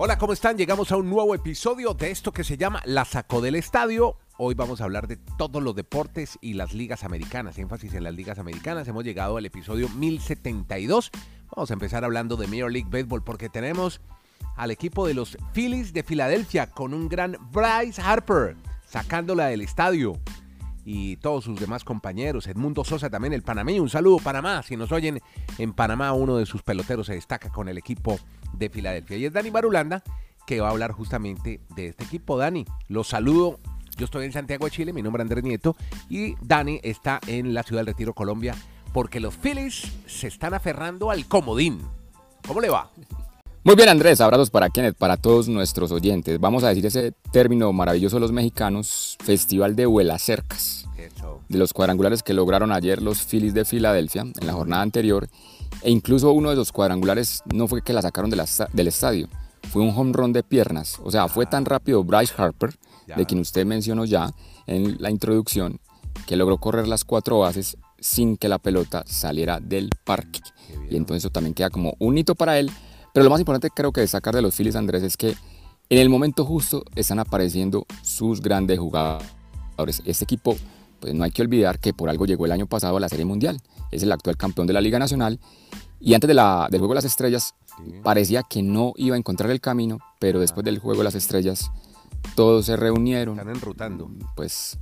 Hola, ¿cómo están? Llegamos a un nuevo episodio de esto que se llama La Sacó del Estadio. Hoy vamos a hablar de todos los deportes y las ligas americanas, énfasis en las ligas americanas. Hemos llegado al episodio 1072. Vamos a empezar hablando de Major League Baseball porque tenemos al equipo de los Phillies de Filadelfia con un gran Bryce Harper sacándola del estadio y todos sus demás compañeros. Edmundo Sosa también, el panameño. Un saludo, Panamá. Si nos oyen en Panamá, uno de sus peloteros se destaca con el equipo de Filadelfia. Y es Dani Marulanda que va a hablar justamente de este equipo. Dani, los saludo. Yo estoy en Santiago de Chile, mi nombre es Andrés Nieto y Dani está en la ciudad del Retiro, Colombia, porque los Phillies se están aferrando al comodín. ¿Cómo le va? Muy bien Andrés, abrazos para Kenneth, para todos nuestros oyentes. Vamos a decir ese término maravilloso de los mexicanos, Festival de Vuelas Cercas. De los cuadrangulares que lograron ayer los Phillies de Filadelfia en la jornada anterior. E incluso uno de los cuadrangulares no fue que la sacaron del estadio, fue un home run de piernas. O sea, fue tan rápido Bryce Harper, de quien usted mencionó ya en la introducción, que logró correr las cuatro bases sin que la pelota saliera del parque. Y entonces eso también queda como un hito para él pero lo más importante creo que destacar de los Phillies, Andrés, es que en el momento justo están apareciendo sus grandes jugadores. Este equipo, pues no hay que olvidar que por algo llegó el año pasado a la Serie Mundial. Es el actual campeón de la Liga Nacional. Y antes de la, del Juego de las Estrellas, parecía que no iba a encontrar el camino, pero después del Juego de las Estrellas, todos se reunieron. Están enrutando. Pues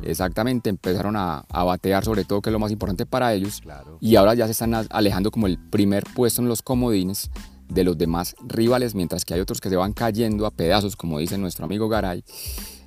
mm. exactamente, empezaron a, a, batear sobre todo, que es lo más importante para ellos. Y ahora ya se están alejando como el primer puesto en los comodines de los demás rivales, mientras que hay otros que se van cayendo a pedazos, como dice nuestro amigo Garay,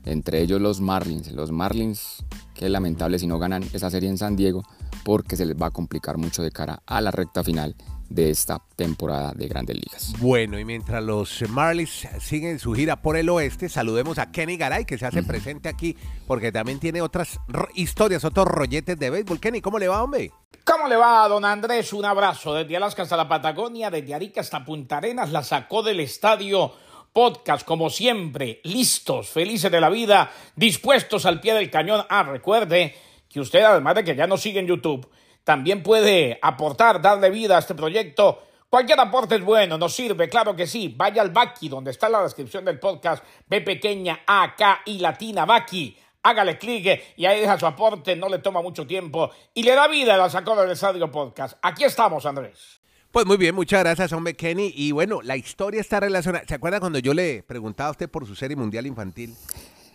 entre ellos los Marlins. Los Marlins, que es lamentable si no ganan esa serie en San Diego, porque se les va a complicar mucho de cara a la recta final de esta temporada de Grandes Ligas. Bueno, y mientras los Marlins siguen su gira por el oeste, saludemos a Kenny Garay, que se hace presente aquí, porque también tiene otras historias, otros rolletes de béisbol. Kenny, ¿cómo le va, hombre? ¿Cómo le va, don Andrés? Un abrazo desde Alaska hasta la Patagonia, desde Arica hasta Punta Arenas, la sacó del estadio. Podcast, como siempre, listos, felices de la vida, dispuestos al pie del cañón. Ah, recuerde que usted, además de que ya nos sigue en YouTube, también puede aportar, darle vida a este proyecto. Cualquier aporte es bueno, nos sirve, claro que sí. Vaya al Baki, donde está la descripción del podcast, B pequeña, A, K y latina, Baki hágale clic y ahí deja su aporte, no le toma mucho tiempo y le da vida a la Sacó del Estadio Podcast. Aquí estamos, Andrés. Pues muy bien, muchas gracias, hombre Kenny. Y bueno, la historia está relacionada. ¿Se acuerda cuando yo le preguntaba a usted por su serie mundial infantil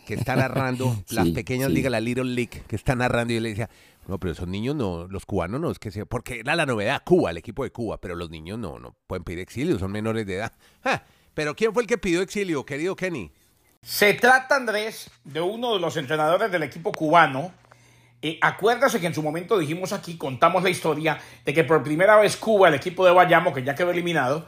que está narrando las pequeñas ligas, la Little League, que está narrando y yo le decía, no, pero esos niños no, los cubanos no, es que se, porque era la novedad, Cuba, el equipo de Cuba, pero los niños no, no pueden pedir exilio, son menores de edad. pero ¿quién fue el que pidió exilio, querido Kenny? Se trata, Andrés, de uno de los entrenadores del equipo cubano. Eh, acuérdase que en su momento dijimos aquí, contamos la historia de que por primera vez Cuba, el equipo de Bayamo, que ya quedó eliminado,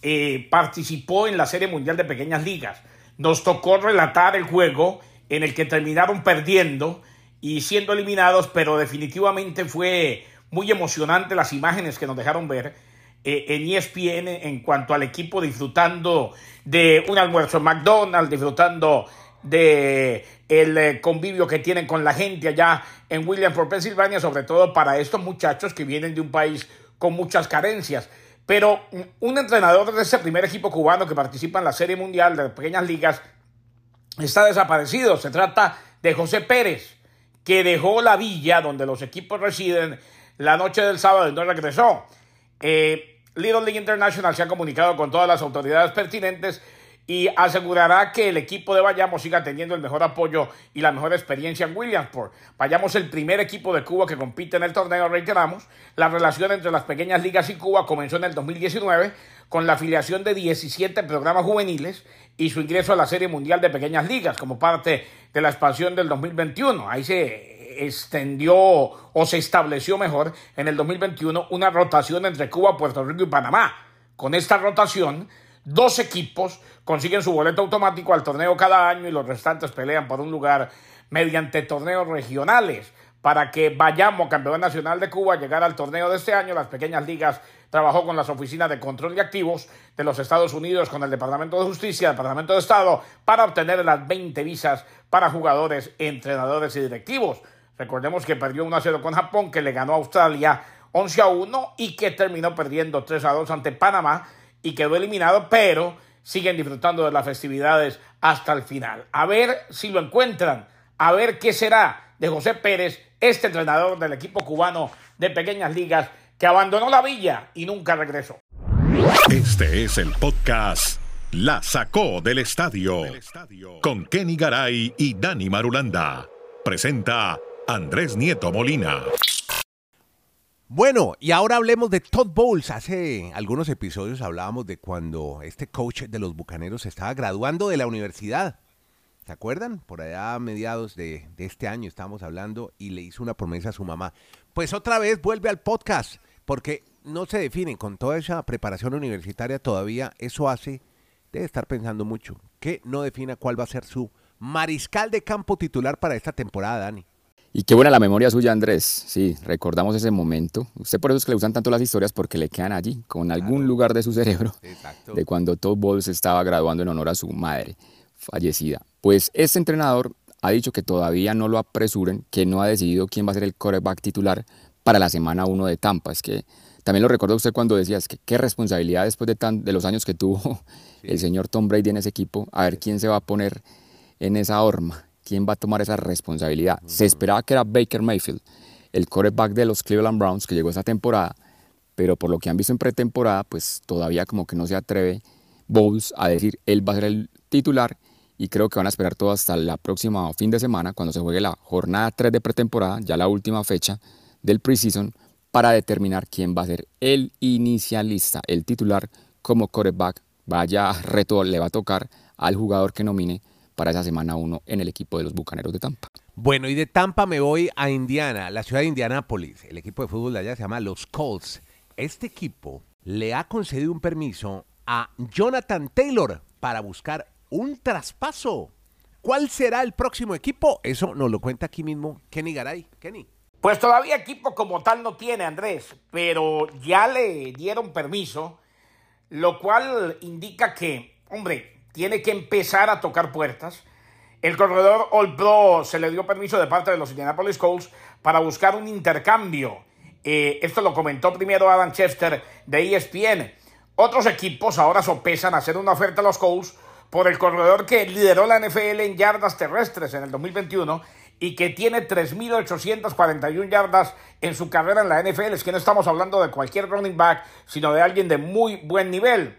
eh, participó en la Serie Mundial de Pequeñas Ligas. Nos tocó relatar el juego en el que terminaron perdiendo y siendo eliminados, pero definitivamente fue muy emocionante las imágenes que nos dejaron ver eh, en ESPN en cuanto al equipo disfrutando de un almuerzo en McDonald's, disfrutando de el eh, convivio que tienen con la gente allá en Williamsport, Pensilvania, sobre todo para estos muchachos que vienen de un país con muchas carencias. Pero un entrenador de ese primer equipo cubano que participa en la Serie Mundial de pequeñas ligas está desaparecido. Se trata de José Pérez, que dejó la villa donde los equipos residen la noche del sábado y no regresó. Eh, Little League International se ha comunicado con todas las autoridades pertinentes y asegurará que el equipo de Bayamo siga teniendo el mejor apoyo y la mejor experiencia en Williamsport. Bayamo el primer equipo de Cuba que compite en el torneo, reiteramos. La relación entre las pequeñas ligas y Cuba comenzó en el 2019 con la afiliación de 17 programas juveniles y su ingreso a la Serie Mundial de Pequeñas Ligas como parte de la expansión del 2021. Ahí se extendió o se estableció mejor en el 2021 una rotación entre Cuba, Puerto Rico y Panamá. Con esta rotación, dos equipos consiguen su boleto automático al torneo cada año y los restantes pelean por un lugar mediante torneos regionales. Para que vayamos, campeón nacional de Cuba, llegar al torneo de este año, las pequeñas ligas trabajó con las oficinas de control de activos de los Estados Unidos, con el Departamento de Justicia, el Departamento de Estado, para obtener las 20 visas para jugadores, entrenadores y directivos. Recordemos que perdió 1 a 0 con Japón, que le ganó a Australia 11 a 1 y que terminó perdiendo 3 a 2 ante Panamá y quedó eliminado, pero siguen disfrutando de las festividades hasta el final. A ver si lo encuentran, a ver qué será de José Pérez, este entrenador del equipo cubano de pequeñas ligas que abandonó la villa y nunca regresó. Este es el podcast La Sacó del Estadio con Kenny Garay y Dani Marulanda. Presenta Andrés Nieto Molina. Bueno, y ahora hablemos de Todd Bowles. Hace algunos episodios hablábamos de cuando este coach de los Bucaneros estaba graduando de la universidad. ¿Se acuerdan? Por allá a mediados de, de, este año estábamos hablando y le hizo una promesa a su mamá. Pues otra vez vuelve al podcast, porque no se define con toda esa preparación universitaria todavía. Eso hace, debe estar pensando mucho, que no defina cuál va a ser su mariscal de campo titular para esta temporada, Dani. Y qué buena la memoria suya, Andrés. Sí, recordamos ese momento. Usted por eso es que le gustan tanto las historias porque le quedan allí, con algún lugar de su cerebro, Exacto. de cuando Todd Bowles estaba graduando en honor a su madre fallecida. Pues este entrenador ha dicho que todavía no lo apresuren, que no ha decidido quién va a ser el quarterback titular para la semana 1 de Tampa. Es que también lo recuerdo usted cuando decía, es que qué responsabilidad después de, tan, de los años que tuvo el señor Tom Brady en ese equipo, a ver quién se va a poner en esa horma quién va a tomar esa responsabilidad. Se esperaba que era Baker Mayfield, el quarterback de los Cleveland Browns que llegó esa temporada, pero por lo que han visto en pretemporada, pues todavía como que no se atreve Bowles a decir él va a ser el titular y creo que van a esperar todo hasta la próxima fin de semana cuando se juegue la jornada 3 de pretemporada, ya la última fecha del preseason, para determinar quién va a ser el inicialista, el titular como quarterback. Vaya reto le va a tocar al jugador que nomine para esa semana 1 en el equipo de los Bucaneros de Tampa. Bueno, y de Tampa me voy a Indiana, la ciudad de Indianápolis. El equipo de fútbol de allá se llama los Colts. Este equipo le ha concedido un permiso a Jonathan Taylor para buscar un traspaso. ¿Cuál será el próximo equipo? Eso nos lo cuenta aquí mismo Kenny Garay. Kenny. Pues todavía equipo como tal no tiene Andrés, pero ya le dieron permiso, lo cual indica que, hombre, tiene que empezar a tocar puertas. El corredor All Pro se le dio permiso de parte de los Indianapolis Colts para buscar un intercambio. Eh, esto lo comentó primero Adam Chester de ESPN. Otros equipos ahora sopesan hacer una oferta a los Colts por el corredor que lideró la NFL en yardas terrestres en el 2021 y que tiene 3.841 yardas en su carrera en la NFL. Es que no estamos hablando de cualquier running back, sino de alguien de muy buen nivel.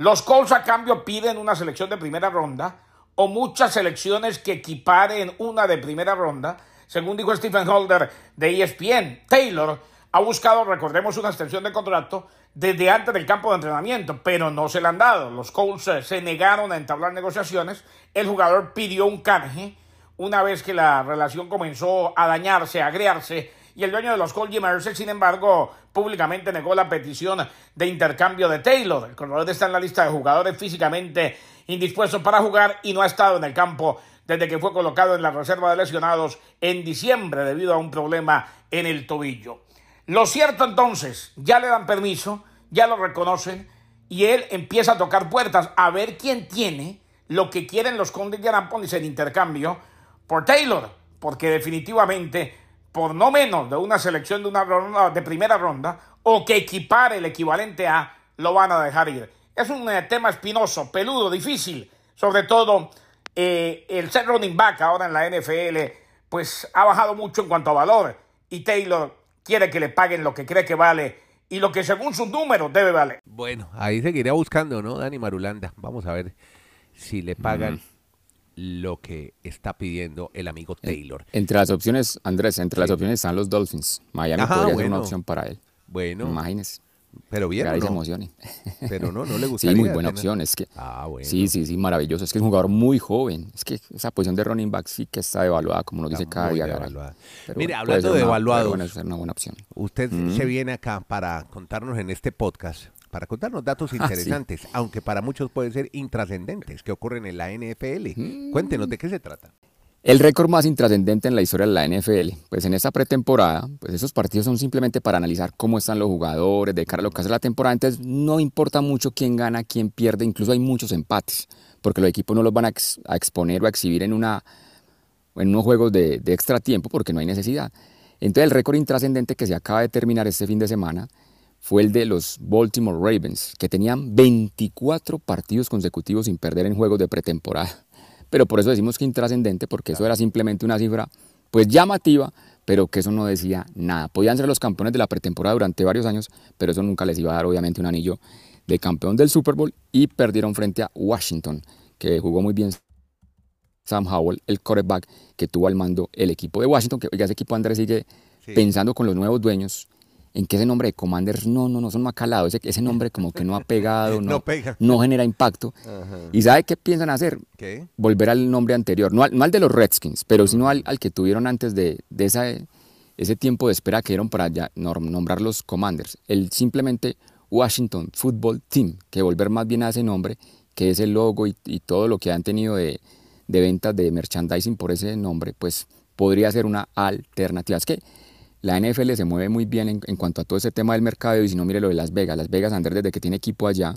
Los Colts a cambio piden una selección de primera ronda o muchas selecciones que equiparen una de primera ronda, según dijo Stephen Holder de ESPN. Taylor ha buscado, recordemos, una extensión de contrato desde antes del campo de entrenamiento, pero no se le han dado. Los Colts eh, se negaron a entablar negociaciones. El jugador pidió un canje una vez que la relación comenzó a dañarse, a agriarse y el dueño de los Jim Mercer, sin embargo, públicamente negó la petición de intercambio de Taylor. El corredor está en la lista de jugadores físicamente indispuestos para jugar y no ha estado en el campo desde que fue colocado en la reserva de lesionados en diciembre debido a un problema en el tobillo. Lo cierto entonces, ya le dan permiso, ya lo reconocen y él empieza a tocar puertas a ver quién tiene lo que quieren los Condes de Anápolis en intercambio por Taylor, porque definitivamente por no menos de una selección de una ronda de primera ronda o que equipare el equivalente a, lo van a dejar ir. Es un eh, tema espinoso, peludo, difícil, sobre todo eh, el ser running back ahora en la NFL, pues ha bajado mucho en cuanto a valor y Taylor quiere que le paguen lo que cree que vale y lo que según sus números debe valer. Bueno, ahí seguirá buscando, ¿no, Dani Marulanda? Vamos a ver si le pagan lo que está pidiendo el amigo Taylor. Entre las opciones, Andrés, entre las opciones están los Dolphins. Miami podría ser una opción para él. Bueno. Imagínese. Pero bien. Que se emocione. Pero no, no le gustaría. Sí, muy buena opción. Es que, ah, bueno. Sí, sí, sí, maravilloso. Es que es un jugador muy joven. Es que esa posición de running back sí que está evaluada, como nos dice cada día. Mire, hablando de evaluados. Bueno, una buena opción. Usted se viene acá para contarnos en este podcast para contarnos datos ah, interesantes, aunque para muchos pueden ser intrascendentes, que ocurren en la NFL. Mm. Cuéntenos de qué se trata. El récord más intrascendente en la historia de la NFL, pues en esta pretemporada, pues esos partidos son simplemente para analizar cómo están los jugadores, de cara a lo que hace la temporada, entonces no importa mucho quién gana, quién pierde, incluso hay muchos empates, porque los equipos no los van a, exponer o a exhibir en, una, en unos juegos de, de extra tiempo porque no hay necesidad. Entonces el récord intrascendente que se acaba de terminar este fin de semana fue el de los Baltimore Ravens, que tenían 24 partidos consecutivos sin perder en juegos de pretemporada. Pero por eso decimos que intrascendente, porque eso era simplemente una cifra pues llamativa, pero que eso no decía nada. Podían ser los campeones de la pretemporada durante varios años, pero eso nunca les iba a dar obviamente un anillo de campeón del Super Bowl y perdieron frente a Washington, que jugó muy bien Sam Howell, el quarterback que tuvo al mando el equipo de Washington, que oiga, ese equipo Andrés sigue pensando con los nuevos dueños en que ese nombre de Commanders no, no, no son macalados, ese, ese nombre como que no ha pegado, no, no, genera impacto. ¿Y sabe qué piensan hacer? Volver al nombre anterior, no al, de los Redskins, pero sino al, que tuvieron antes de, de esa, ese tiempo de espera que dieron para ya nombrar los Commanders. El simplemente Washington Football Team, que volver más bien a ese nombre, que es el logo y, todo lo que han tenido de, de ventas de merchandising por ese nombre, pues podría ser una alternativa. Es que la NFL se mueve muy bien en, cuanto a todo ese tema del mercado y si no mire lo de Las Vegas. Las Vegas, Andrés, desde que tiene equipo allá,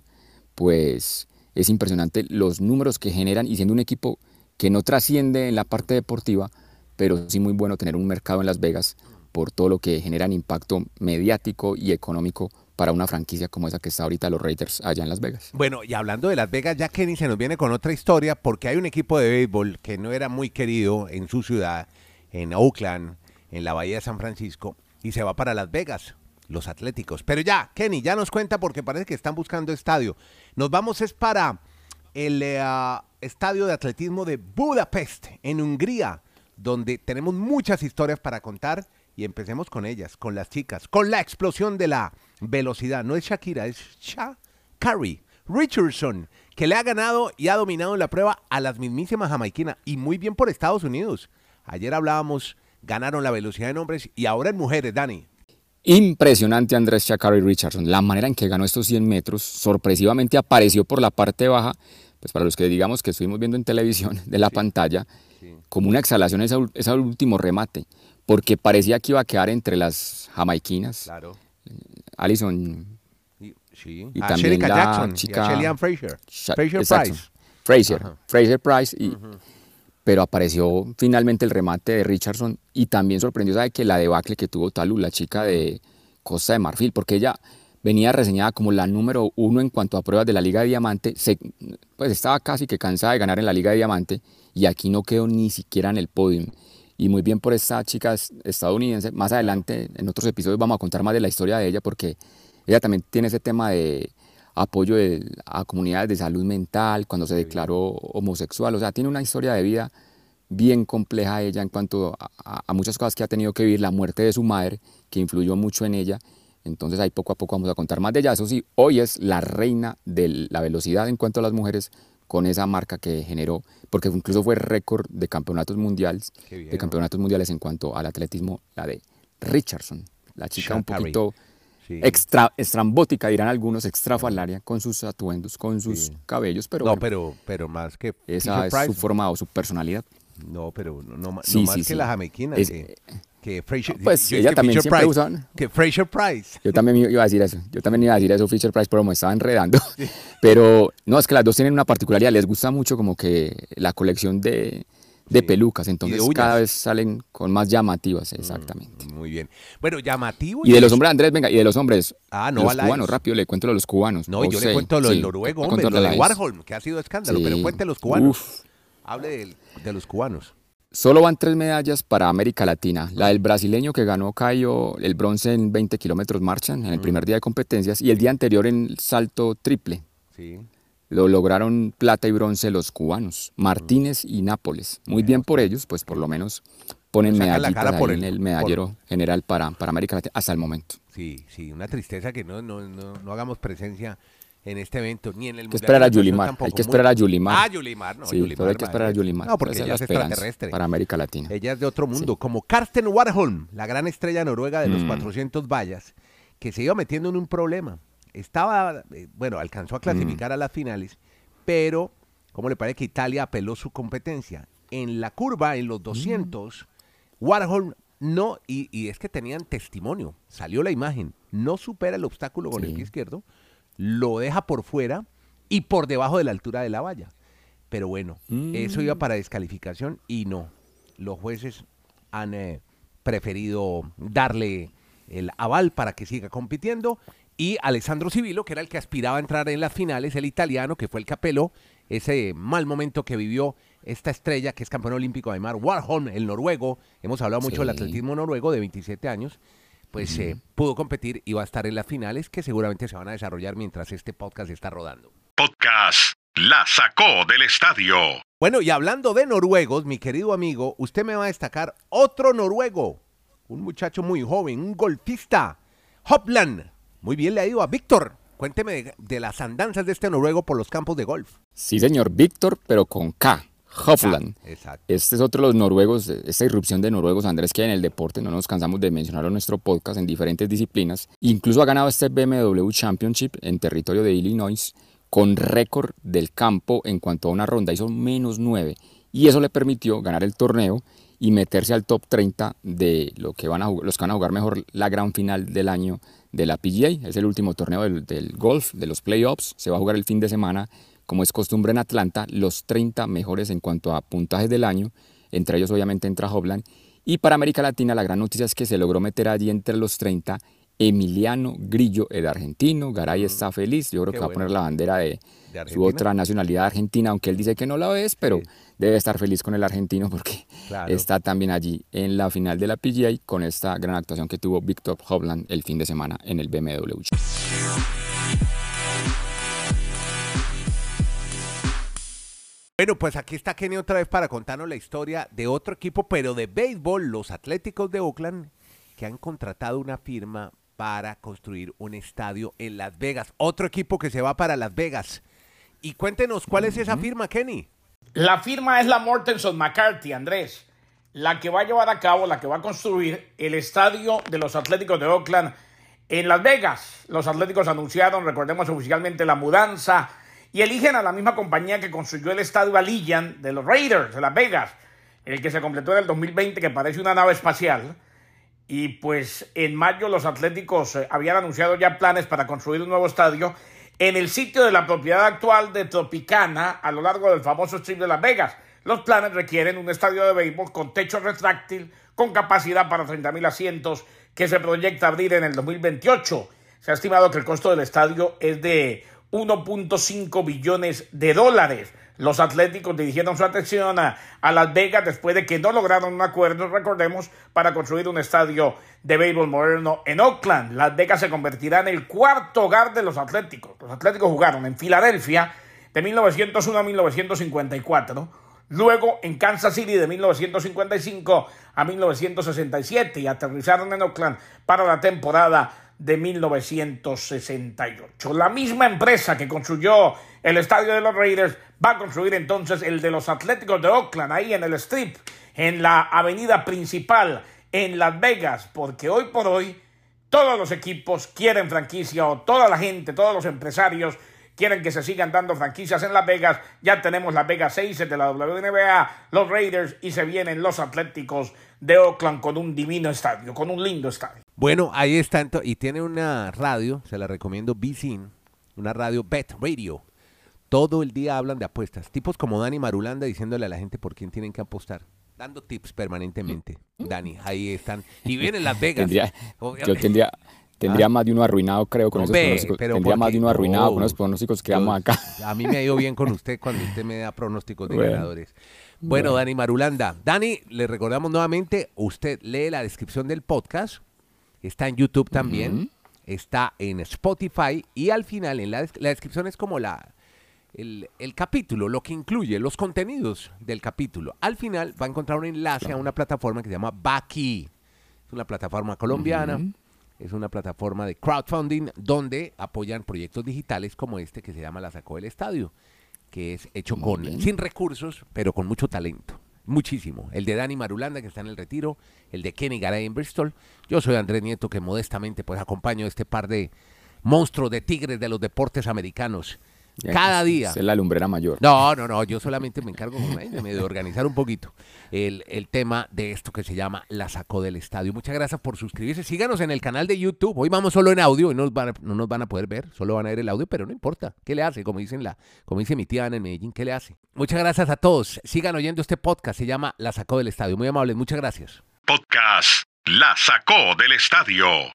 pues es impresionante los números que generan y siendo un equipo que no trasciende en la parte deportiva, pero sí muy bueno tener un mercado en Las Vegas por todo lo que generan impacto mediático y económico para una franquicia como esa que está ahorita los Raiders allá en Las Vegas. Bueno, y hablando de Las Vegas, ya Kenny se nos viene con otra historia porque hay un equipo de béisbol que no era muy querido en su ciudad, en Oakland, en la Bahía de San Francisco, y se va para Las Vegas, los Atléticos. Pero ya, Kenny, ya nos cuenta porque parece que están buscando estadio. Nos vamos es para el eh, ah, estadio de atletismo de Budapest, en Hungría, donde tenemos muchas historias para contar y empecemos con ellas, con las chicas, con la explosión de la velocidad. No es Shakira, es Shakari Richardson, que le ha ganado y ha dominado la prueba a las mismísimas jamaiquinas y muy bien por Estados Unidos. Ayer hablábamos, ganaron la velocidad en hombres y ahora en mujeres, Dani. Impresionante Andrés Shakari Richardson, la manera en que ganó estos 100 metros, sorpresivamente apareció por la parte baja, pues para los que digamos que estuvimos viendo en televisión de la pantalla, como una exhalación ese, ese último remate porque parecía que iba a quedar entre las jamaiquinas. Claro. Alison. Y, sí. y ah, también la Jackson, chica. Fraser. Fraser Price. Fraser. Fraser Price. Y, Pero apareció finalmente el remate de Richardson y también sorprendió, ¿sabe? Que la debacle que tuvo Talu, la chica de Costa de Marfil, porque ella venía reseñada como la número uno en cuanto a pruebas de la Liga de Diamante, pues estaba casi que cansada de ganar en la Liga de Diamante y aquí no quedó ni siquiera en el podio y muy bien por esta chica estadounidense. Más adelante, en otros episodios, vamos a contar más de la historia de ella porque ella también tiene ese tema de apoyo a comunidades de salud mental cuando se declaró homosexual. O sea, tiene una historia de vida bien compleja ella en cuanto a, muchas cosas que ha tenido que vivir, la muerte de su madre, que influyó mucho en ella. Entonces ahí poco a poco vamos a contar más de ella. Eso sí, hoy es la reina de la velocidad en cuanto a las mujeres con esa marca que generó, porque incluso fue récord de campeonatos mundiales, de campeonatos mundiales en cuanto al atletismo, la de Richardson, la chica un poquito extra, estrambótica, dirán algunos, extrafalaria, con sus atuendos, con sus cabellos, pero no, pero, pero más que esa es su forma o su personalidad. No, pero no, más que la jamequina que Fraser, pues ella también siempre Price, usa, que Fraser Price. Yo también iba a decir eso. Yo también iba a decir eso, Fraser Price, pero me estaba enredando. Pero no, es que las dos tienen una particularidad. Les gusta mucho como que la colección de, de pelucas. Entonces cada vez salen con más llamativas, mm, exactamente. muy bien. Bueno, llamativo. Y, de los hombres, Andrés, venga, y de los hombres. Ah, no, los cubanos, rápido, le cuento de los cubanos. No, yo le cuento lo del noruego, hombre, lo de Warhol, que ha sido escándalo, pero cuente los cubanos. Hable de los cubanos. Solo van tres medallas para América Latina. La del brasileño que ganó Cayo el bronce en 20 kilómetros marcha en el primer día de competencias y el día anterior en salto triple. Sí. Lo lograron plata y bronce los cubanos, Martínez y Nápoles. Muy bien por ellos, pues por lo menos ponen medallitas ahí en el medallero general para, para América Latina hasta el momento. Sí, sí, una tristeza que no, no, no, no hagamos presencia en este evento, ni en el Hay que esperar a Yulimar. Hay que esperar a Yulimar. Ah, Yulimar, no. Sí, Yulimar, hay que esperar a Yulimar. No, porque ella es extraterrestre. Para América Latina. Ella es de otro mundo. Como Karsten Warholm, la gran estrella noruega de los 400 mm. vallas, que se iba metiendo en un problema. Estaba, eh, bueno, alcanzó a clasificar mm. a las finales, pero, ¿cómo le parece que Italia apeló su competencia? En la curva, en los 200, mm. Warholm no, y, es que tenían testimonio, salió la imagen, no supera el obstáculo con el pie izquierdo, lo deja por fuera y por debajo de la altura de la valla. Pero bueno, eso iba mm. para descalificación y no. Los jueces han eh, preferido darle el aval para que siga compitiendo. Y Alessandro Civilo, que era el que aspiraba a entrar en las finales, el italiano, que fue el que apeló ese mal momento que vivió esta estrella, que es campeón olímpico de Mar Warholm, el noruego. Hemos hablado mucho del atletismo noruego de 27 años. Pues eh, pudo competir y va a estar en las finales que seguramente se van a desarrollar mientras este podcast está rodando. Podcast La sacó del estadio. Bueno, y hablando de noruegos, mi querido amigo, usted me va a destacar otro noruego, un muchacho muy joven, un golfista, Hopland. Muy bien le ha ido a Víctor. Cuénteme de, las andanzas de este noruego por los campos de golf. Sí, señor, Víctor, pero con K. Hofland. este es otro de los noruegos, esta irrupción de noruegos, Andrés, que en el deporte, no nos cansamos de mencionarlo en nuestro podcast en diferentes disciplinas. Incluso ha ganado este BMW Championship en territorio de Illinois con récord del campo en cuanto a una ronda, hizo menos 9 y eso le permitió ganar el torneo y meterse al top 30 de lo que van a, los que van a jugar mejor la gran final del año de la PGA. Es el último torneo del, del golf, de los playoffs. Se va a jugar el fin de semana como es costumbre en Atlanta, los 30 mejores en cuanto a puntajes del año, entre ellos obviamente entra Hobland, y para América Latina la gran noticia es que se logró meter allí entre los 30 Emiliano Grillo, el argentino. Garay mm. está feliz. Yo creo que va a poner la bandera de, su otra nacionalidad argentina, aunque él dice que no la es, pero debe estar feliz con el argentino porque está también allí en la final de la PGA con esta gran actuación que tuvo Victor Hovland el fin de semana en el BMW. Bueno, pues aquí está Kenny otra vez para contarnos la historia de otro equipo, pero de béisbol, los Atléticos de Oakland, que han contratado una firma para construir un estadio en Las Vegas. Otro equipo que se va para Las Vegas. Y cuéntenos, ¿cuál es esa firma, Kenny? La firma es la Mortenson McCarthy, Andrés, la que va a llevar a cabo, la que va a construir el estadio de los Atléticos de Oakland en Las Vegas. Los Atléticos anunciaron, recordemos oficialmente, la mudanza y eligen a la misma compañía que construyó el estadio Alillan de los Raiders de Las Vegas, el que se completó en el 2020, que parece una nave espacial. Y pues en mayo los Atléticos eh, habían anunciado ya planes para construir un nuevo estadio en el sitio de la propiedad actual de Tropicana a lo largo del famoso Strip de Las Vegas. Los planes requieren un estadio de béisbol con techo retráctil, con capacidad para 30.000 asientos, que se proyecta abrir en el 2028. Se ha estimado que el costo del estadio es de 1.5 billones de dólares. Los Atléticos dirigieron su atención a, Las Vegas después de que no lograron un acuerdo, recordemos, para construir un estadio de béisbol moderno en Oakland. Las Vegas se convertirá en el cuarto hogar de los Atléticos. Los Atléticos jugaron en Filadelfia de 1901 a 1954, luego en Kansas City de 1955 a 1967 y aterrizaron en Oakland para la temporada de 1968. La misma empresa que construyó el estadio de los Raiders va a construir entonces el de los Atléticos de Oakland, ahí en el Strip, en la avenida principal, en Las Vegas, porque hoy por hoy todos los equipos quieren franquicia o toda la gente, todos los empresarios quieren que se sigan dando franquicias en Las Vegas. Ya tenemos Las Vegas 6 de la WNBA, los Raiders y se vienen los Atléticos de Oakland con un divino estadio, con un lindo estadio. Bueno, ahí está. Y tiene una radio, se la recomiendo, BCIN, una radio Bet Radio. Todo el día hablan de apuestas. Tipos como Dani Marulanda diciéndole a la gente por quién tienen que apostar. Dando tips permanentemente. Dani, ahí están. Y vienen Las Vegas. yo tendría, tendría más de uno arruinado, creo, con esos pronósticos. Tendría más de uno arruinado con los pronósticos que damos acá. A mí me ha ido bien con usted cuando usted me da pronósticos de ganadores. Bueno, Dani Marulanda. Dani, le recordamos nuevamente, usted lee la descripción del podcast, está en YouTube también, está en Spotify y al final en la, descripción es como la, el, capítulo, lo que incluye los contenidos del capítulo. Al final va a encontrar un enlace a una plataforma que se llama Baki. Es una plataforma colombiana. Es una plataforma de crowdfunding donde apoyan proyectos digitales como este que se llama La Sacó del Estadio que es hecho con sin recursos, pero con mucho talento. Muchísimo. El de Dani Marulanda, que está en el retiro, el de Kenny Garay en Bristol. Yo soy Andrés Nieto, que modestamente pues acompaño a este par de monstruos de tigres de los deportes americanos cada día. Es la lumbrera mayor. No, no, no, yo solamente me encargo de, organizar un poquito el, tema de esto que se llama La Sacó del Estadio. Muchas gracias por suscribirse. Síganos en el canal de YouTube. Hoy vamos solo en audio y no nos, van a, no nos van a poder ver, solo van a ver el audio, pero no importa. ¿Qué le hace? Como, dicen la, como dice mi tía Ana en Medellín, ¿qué le hace? Muchas gracias a todos. Sigan oyendo este podcast, se llama La Sacó del Estadio. Muy amables, muchas gracias. Podcast La sacó del estadio